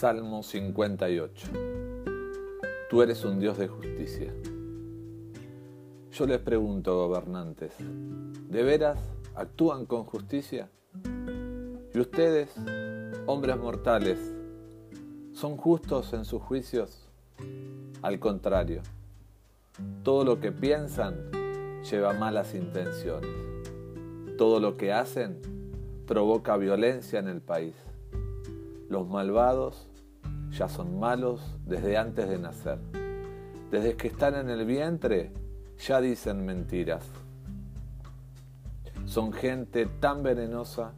Salmo 58. Tú eres un Dios de justicia. Yo les pregunto, gobernantes, ¿de veras actúan con justicia? ¿Y ustedes, hombres mortales, son justos en sus juicios? Al contrario, todo lo que piensan lleva malas intenciones. Todo lo que hacen provoca violencia en el país. Los malvados ya son malos desde antes de nacer. Desde que están en el vientre ya dicen mentiras. Son gente tan venenosa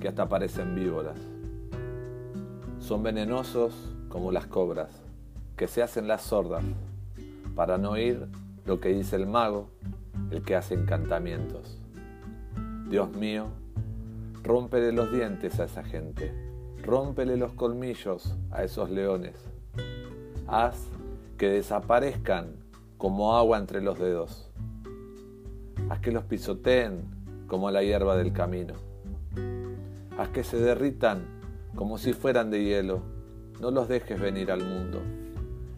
que hasta parecen víboras. Son venenosos como las cobras, que se hacen las sordas para no oír lo que dice el mago, el que hace encantamientos. Dios mío, rómpele los dientes a esa gente Rómpele los colmillos a esos leones. Haz que desaparezcan como agua entre los dedos. Haz que los pisoteen como la hierba del camino. Haz que se derritan como si fueran de hielo. No los dejes venir al mundo.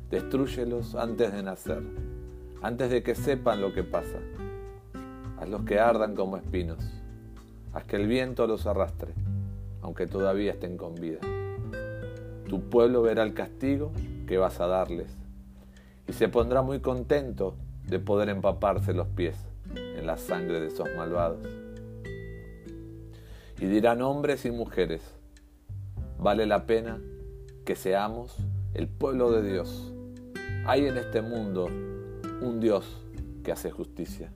Destrúyelos antes de nacer, antes de que sepan lo que pasa. Hazlos que ardan como espinos. Haz que el viento los arrastre aunque todavía estén con vida. Tu pueblo verá el castigo que vas a darles y se pondrá muy contento de poder empaparse los pies en la sangre de esos malvados. Y dirán hombres y mujeres, vale la pena que seamos el pueblo de Dios. Hay en este mundo un Dios que hace justicia.